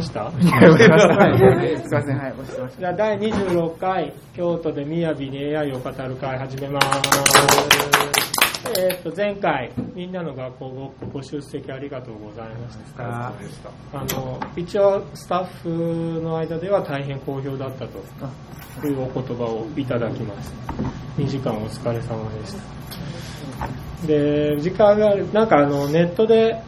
ました？すいません、はい、押してました。じゃあ第26回京都で雅に AI を語る会始めます。えー、と前回みんなの学校ごご出席ありがとうございました。ああの一応スタッフの間では大変好評だったというお言葉をいただきました。2時間お疲れ様でした。で時間があるなんかあのネットで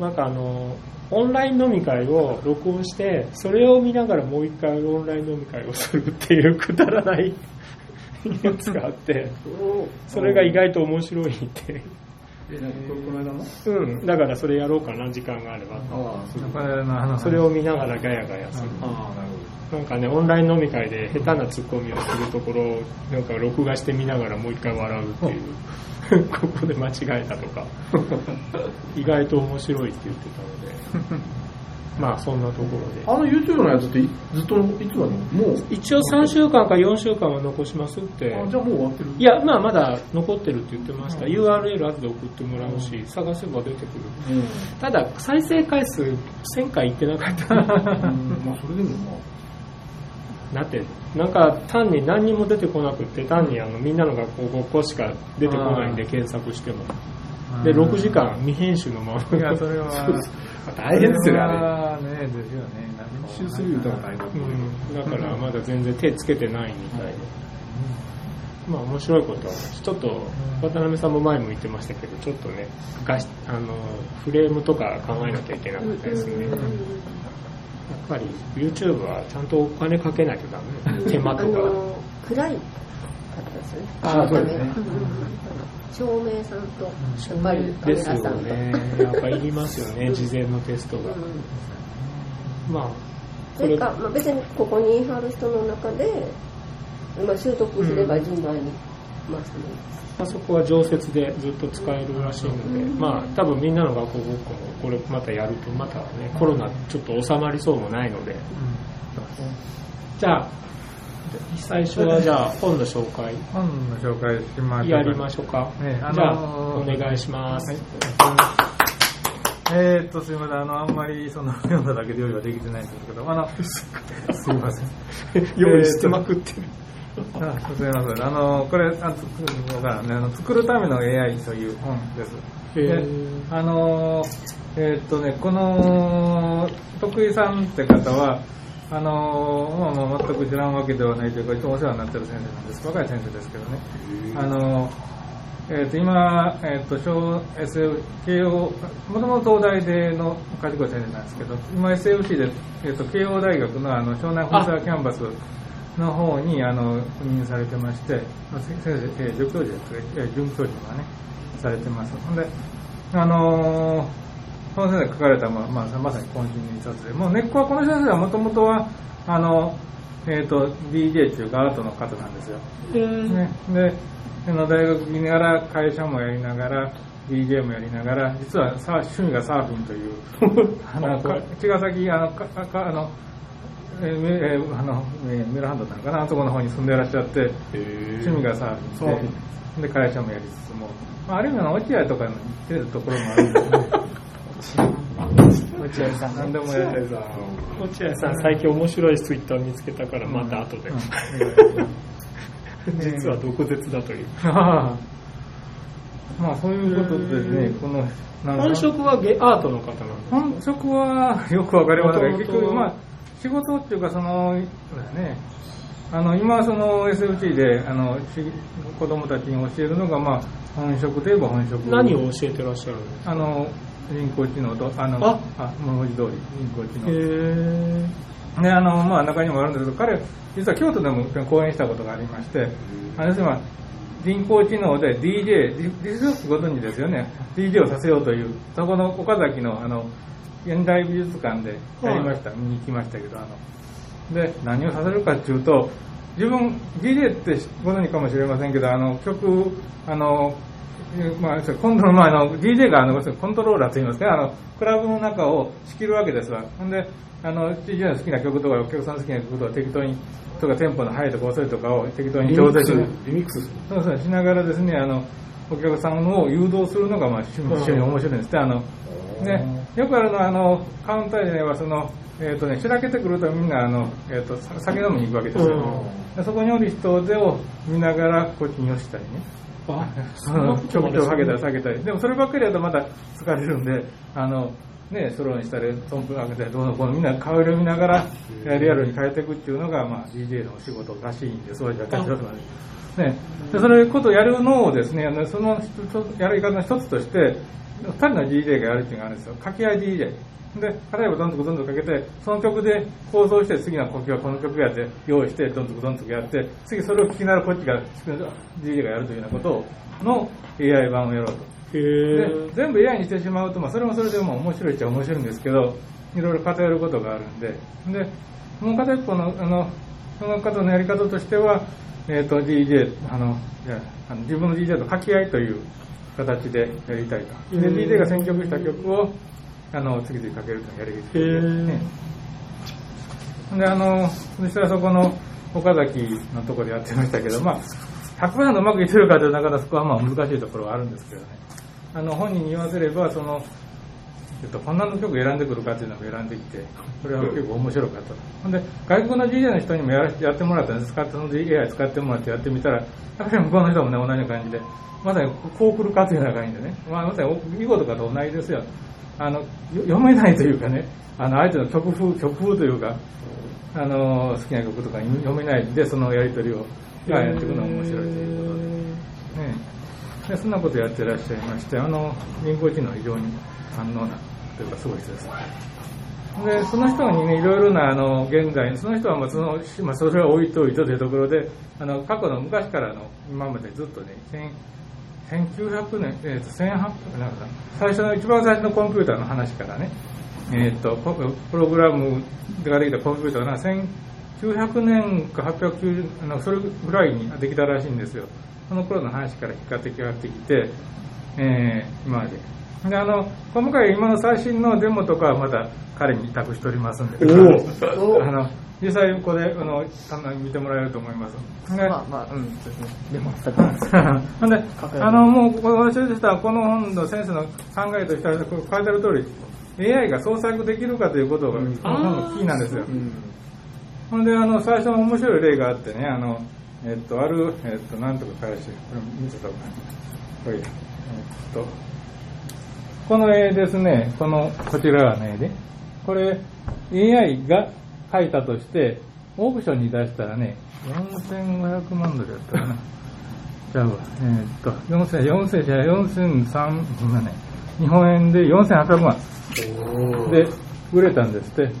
なんかあのオンライン飲み会を録音してそれを見ながらもう一回オンライン飲み会をするっていうくだらないやつがあって それが意外と面白いって。え、なんかここの間のうん。だからそれやろうかな時間があればああ、それを見ながらガヤガヤする。なるほなんかねオンライン飲み会で下手なツッコミをするところをなんか録画して見ながらもう一回笑うっていう ここで間違えたとか。意外と面白いって言ってたので。まあそんなところで。ど。あの YouTube のやつっていずっといつまで？もう、一応3週間か4週間は残しますって。あじゃあもう終わってる？いやまあまだ残ってるって言ってました。URL 後で送ってもらうし探せば出てくる。うん。ただ再生回数1000回いってなかった。うん。まあそれでもまだってなんか単に何にも出てこなくって単にあのみんなの学校ごっこしか出てこないんで検索しても。で6時間未編集のまま。いや、それは、あ、大変ですよね、あ。ね、ですよね。編集する言うたら大変だからまだ全然手つけてないみたいで、まあ面白いことはちょっと渡辺さんも前も言ってましたけどちょっとねあのフレームとか考えなきゃいけなかったですね、やっぱり YouTube はちゃんとお金かけないとダメ。手間とか、あの暗いかったですよね。あーそうですね。ん。照明さんと、やっぱりカメですよラさんと。ね。やっぱいりますよね。事前のテストが、うん。まあそれ。か、まあ、別にここに貼る人の中で、まあ、習得すれば順番に回してもいいです。あそこは常設でずっと使えるらしいので、まあ多分みんなの学校ごっこもこれまたやるとまたねコロナちょっと収まりそうもないので、じゃあ最初はじゃあ本の紹介。本の紹介しましょうかやりましょうか、ねあのーじゃあお願いします、はい。えーっと、すみません、あの、あんまりその 読んだだけで用意はできてないんですけど、あの、すいません。用意してまくってる、あすみません。あの、これ、あ作るのがね、あの作るための AI という本です。へでーあの、えーっとね、この、徳井さんって方は、あの、まあ、まあ全く知らんわけではないというか、いつもお世話になってる先生なんです。若い先生ですけどね。あの、えー、と今、えー、と小 SF 慶応もともと東大での賢い先生なんですけど今 SFC で、えー、と慶応大学のあの湘南本沢キャンパスの方にあの赴任されてましてまあ先生、えー助教授ですか、えー准教授がねされてます。ほんであのーこの先生が書かれた、まあまあ、まさに渾身の一冊でもう根っこはこの先生はもともとはあの、えー、と DJ というかアートの方なんですよ。ね、であの大学にいながら会社もやりながら DJ もやりながら実はさ趣味がサーフィンという あのか茅ヶ崎あのかかあのえーあのえーメルハンドなのかなあそこの方に住んでいらっしゃって趣味がサーフィンでで会社もやりつつも、まあ、ある意味の落合とかに似てるところもあるんですね。落合さん何でもやりたいさ落合さん最近面白いツイッター見つけたからまた後で、実は毒舌だという。まあそういうことでねこの本職はゲアートの方なんです本職はよくわかりませんが、元々結局、まあ、仕事っていうか、その、そうだね、あの、今、その SFT で、あの、し子供たちに教えるのが、まあ、本職といえば本職。何を教えてらっしゃるんですか？あの、人工知能と、あの、ああ文字通り、人工知能。へで、あの、まあ、中にもあるんですけど、彼、実は京都でも講演したことがありまして、あの、要すまあ人工知能で DJ、ディスクご存知ですよね、DJ をさせようという、そこの岡崎の、あの、現代美術館でやりました、見に行きましたけど、あの、で、何をさせるかっていうと、自分、DJ ってご存知かもしれませんけど、あの、曲、あの、まあ、今度の前の DJ があのコントローラーといいますか、あのクラブの中を仕切るわけですわ。ほんで、あの DJ の好きな曲とか、お客さんの好きな曲とか適当に、とかテンポの速いとか遅いとかを適当に調整する。リミックスそうそう、しながらですね、あの、お客さんを誘導するのが、まあ、趣味、趣味面白いんですって、あの、ね、よくあるのは、あの、カウンターでは、その、えっ、とね、しらけてくるとみんな、あの、えっ、と、さ酒飲みに行くわけですよ。でそこにおる人手を見ながら、こっちに寄したりね。あ、そのちょこちょこ下げたり下げたり。でもそればっかりやとまた疲れるんで、あの、ね、ソロにしたり、トンプ上げたり、どうのこうのみんな顔色見ながら、リアルに変えていくっていうのが、まあ、DJ のお仕事らしいんで、そういう感じですね。で、それことをやるのをですね、あのそのやり方の一つとして、二人の DJ がやるっていうのがあるんですよ。掛け合い DJ。で、例えばどんどんどんどんかけて、その曲で構造して次の呼吸はこの曲やって用意して、どんどんどんどんやって、次それを聞きながらこっちが、DJ がやるというようなことを、の AI 版をやろうと。へでえ。全部 AI にしてしまうと、まあ、それもそれでも面白いっちゃ面白いんですけど、いろいろ偏ることがあるんで、で、もう片一方の、あの、その方のやり方としては、えっ、と、DJ、あの、いやあの自分の DJ と掛け合いという形でやりたいと。DJ が選曲した曲を、あの、次々かけるというのをやりたいへね。で、あの、そこの岡崎のところでやってましたけど、まあ、100%うまくいってるかというとなかなかそこはまあ難しいところはあるんですけどね。あの、本人に言わせれば、その、えっと、こんなの曲選んでくるかっていうのを選んできて、それは結構面白かった。ほんで、外国の DJ の人にもやらやってもらったんです。使って、その AI 使ってもらってやってみたら、やっぱり向こうの人もね、同じ感じで、まさにこう来るかというような感じでね、まあ、まさに囲碁とかと同じですよ。あの、よ読めないというかね、あの、相手の曲風、曲風というか、あの、好きな曲とか読めないんで、そのやりとりを、がやっていくのが面白いということで。ねでそんなことやってらっしゃいまして、あの人工知能非常に反応なというかすごい人です。で、その人にね、いろいろな、あの、現在、その人はまあその、まあ、それは置いといてというところで、あの、過去の昔からの、今までずっとね、1000 1900年、えっ、と、1800なんか最初の、一番最初のコンピューターの話からね、えっ、と、プログラムができたコンピューターが1900年か890あのそれぐらいにできたらしいんですよ。その頃の話から引っかかってきてえー、今まで。で、あの、今回今の最新のデモとかはまだ彼に委託しておりますんで、お あの、実際ここで、あの、見てもらえると思います。でまあまあ、うん、そうですね。でも、さっきほんで、あの、もう、この私としては、この本の先生の考えとしては、書いてある通り、AI が創作できるかということが、この本のキーなんですよ。ほんで、あの、最初の面白い例があってね、あの、えっと、ある、えっと、なんとか返して、これ見せた方がいい。これ、えっと、この絵ですね、この、こちらの絵で、これ、AI が描いたとして、オークションに出したらね、4500万ドルやったかな。じゃあ、えーっと、4000、4000じゃ4003、今ね、日本円で4800万。で売れたんですって。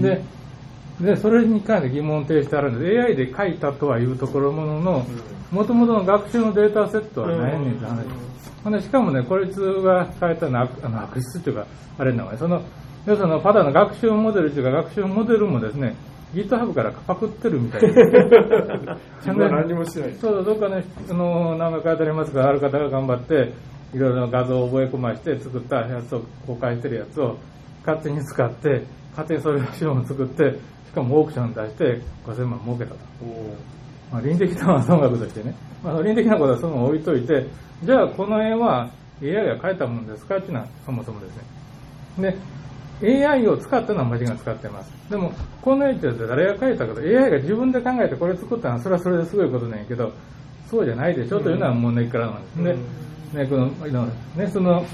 で、で、それに関して疑問を呈してあるんです。AI で書いたとはいうところものの、もともとの学習のデータセットはないねんって話。ほんで、しかもね、こいつが書いたのは悪あの悪質っていうか、あれなのね、その、要するに、パダの学習モデルっていうか、学習モデルもですね、GitHub からパクってるみたいな。自分は何もしてない。そうそう、どっかね、あの、名前書いてありますから、ある方が頑張って、いろいろな画像を覚え込まして作ったやつを公開してるやつを勝手に使って、勝手にそれを資料を作って、しかもオークションに出して5000万儲けたと。まあ、倫理的な損額としてね。まあ、倫理的なことはその置いといて、じゃあこの絵は AI が描いたものですかっていうのはそもそもですね。で、AI を使ったのはマジが使ってます。でも、この絵って誰が描いたかと、AI が自分で考えてこれ作ったのはそれはそれですごいことなんやけど、そうじゃないでしょというのはもう根っからなんですね。ね、この、ね、その、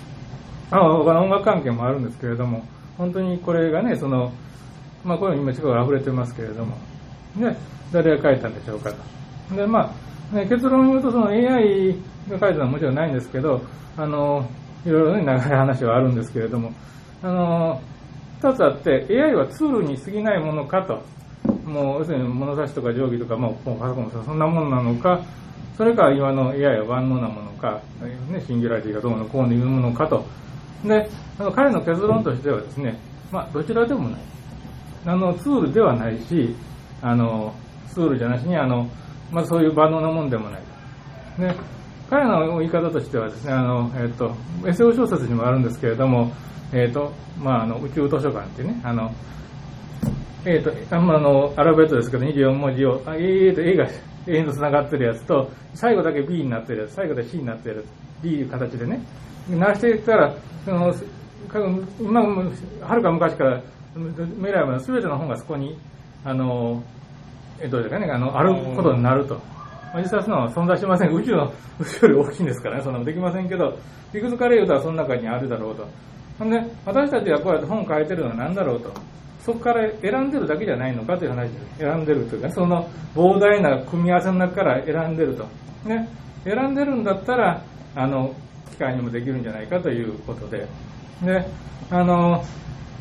あ他の音楽関係もあるんですけれども、本当にこれがね、その、まあ、これ今力が溢れてますけれども、ね、誰が書いたんでしょうかと。で、まあ、ね、結論を言うと、その AI が書いたのはもちろんないんですけど、あの、いろいろね、長い話はあるんですけれども、あの、二つあって、AI はツールに過ぎないものかと。もう、要するに物差しとか定規とか、もう、パソコンもそんなものなのか、それか今の AI は万能なものか、ね、シンギュラリティがどうのこうのいうものかと。で、彼の結論としてはですね、まあ、どちらでもない。あの、ツールではないし、あの、ツールじゃなしに、あの、まあ、そういう万能なもんでもない。で、彼の言い方としてはですね、あの、えっ、と、SEO 小説にもあるんですけれども、えっ、と、まあ、あの、宇宙図書館っていうね、あの、えっ、と、あんまあの、アルファベットですけど、24文字を、あ A と A が A と繋がってるやつと、最後だけ B になってるやつ、最後で C になってるやつ、B いう形でね、鳴らしていったら、その、今はるか昔から未来まで全ての本がそこにあのえどうですかねあのあることになると。実際その存在しません。宇宙の宇宙より大きいんですからねそんなのできませんけどいくつかで言うとその中にあるだろうと。ほんで私たちがこうやって本を書いてるのは何だろうと。そこから選んでるだけじゃないのかという話で選んでるというかその膨大な組み合わせの中から選んでると。ね選んでるんだったらあの機械にもできるんじゃないかということでであの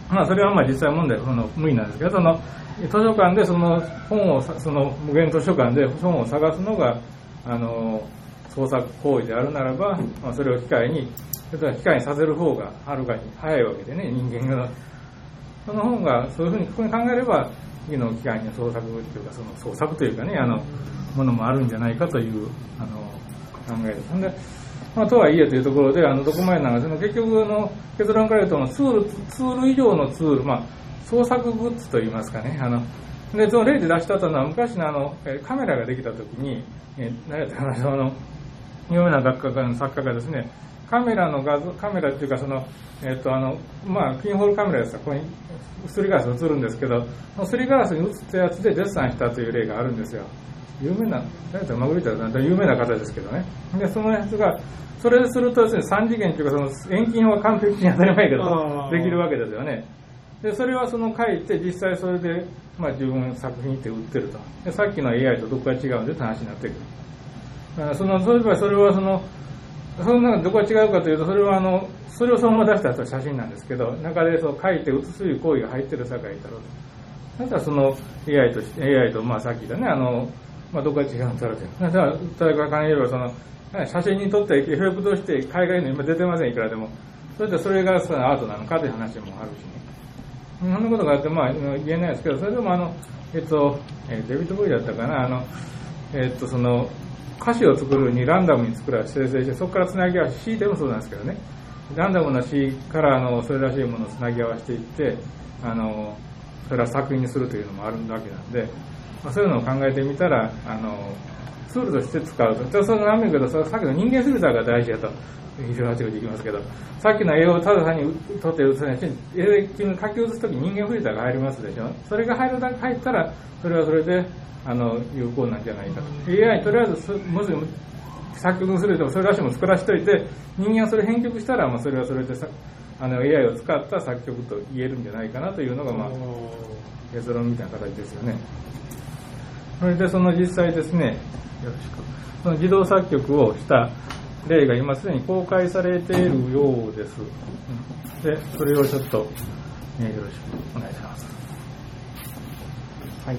まあそれはまあ実際問題その無理なんですけどその図書館でその本をその無限図書館で本を探すのがあの創作行為であるならば、まあ、それを機械にそれは機械にさせる方がはるかに早いわけでね人間がその本がそういうふうにここに考えれば次の機械に創作というかその創作というかねあのものもあるんじゃないかというあの考えです。まあ、とはいえというところで、あのどこまでなんかその結局の結論から言うとツール、ツール以上のツール、まあ、創作グッズといいますかね、あのでその例で出したのは昔のあのカメラができたときに、え何やったかな、の有名な学科の作家がですね、カメラの画像、カメラっていうかその、えっ、とあの、まあ、ピンホールカメラですここにすりガラス映るんですけど、そのすりガラスに映ったやつでデッサンしたという例があるんですよ。有名な、誰だマグリッター有名な方ですけどね。で、そのやつが、それするとですね、3次元っていうか、その遠近は完璧に当たり前けどできるわけですよね。で、それはその書いて、実際それで、まあ自分作品って売ってると。で、さっきの AI とどこが違うんでって話になってくる。だからその、そういえばそれはその、その中でどこが違うかというと、それはあの、それをそのまま出した写真なんですけど、中でそう書いて写すという行為が入ってる境だろうと。だからその AI とし、AI と、まあさっき言ったね、あの、まあどこが違うんだろうと。だから、例えば考えればその、写真に撮ってエフェクトして海外の今出てません、いくらでも。それでそれがそのアートなのかという話もあるしね。そんなことがあって、まあ言えないですけど、それでもあの、えっと、えーデビッド・ボーイだったかな、あの、えっと、その、歌詞を作るにランダムに作ら生成して、そこからつなぎ合わせ、詩でもそうなんですけどね、ランダムな詩からあのそれらしいものをつなぎ合わせていって、あの、それは作品にするというのもあるわけなんで、まあ、そういうのを考えてみたら、あの、ツールとして使うと。でその何けど、さっきの人間フィルターが大事だと。非常にあちこち行きますけど、さっきの絵をただ単に撮って写さないし、絵で書き写すとき人間フィルターが入りますでしょ。それが入るだ入ったら、それはそれで、あの、有効なんじゃないかと。AI とりあえず、もし作曲するでもそれらしいも作らしといて、人間はそれ編曲したら、まあそれはそれでさ、あの AI を使った作曲と言えるんじゃないかなというのが、まあ、結論みたいな形ですよね。それでその実際ですね、よろしく。その自動作曲をした例が今すでに公開されているようです。うんで、それをちょっと、えーよろしくお願いします。はい。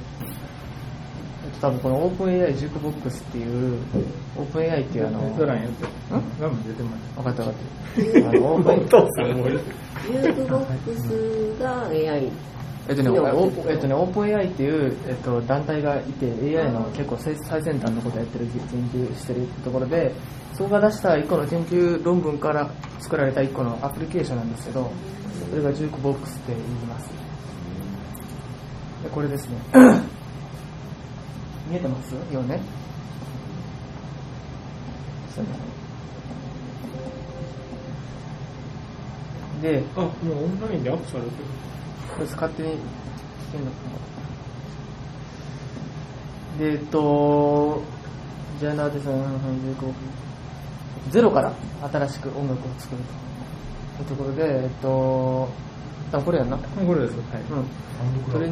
えっと、多分この OpenAI ジュークボックスっていう、OpenAI っていうあの、レストランやって。ん？画面出てます。分かった分かった。あの、Open ジュークボックスが AI えっとね、オープンえっとね、オープン AI っていう、えっと、団体がいて、AI の結構最最先端のことをやってる、研究してるところで、そこが出した一個の研究論文から作られた一個のアプリケーションなんですけど、それがジュークボックスって言います。でこれですね。見えてます？よね？そうねで、あ、もうオンラインでアップされてる。これ勝手に聞けるのかな？で、えっと、ジャーナーデザインゼロから新しく音楽を作るというところで、えっと、多分これやんな？これです。はい。うん。それ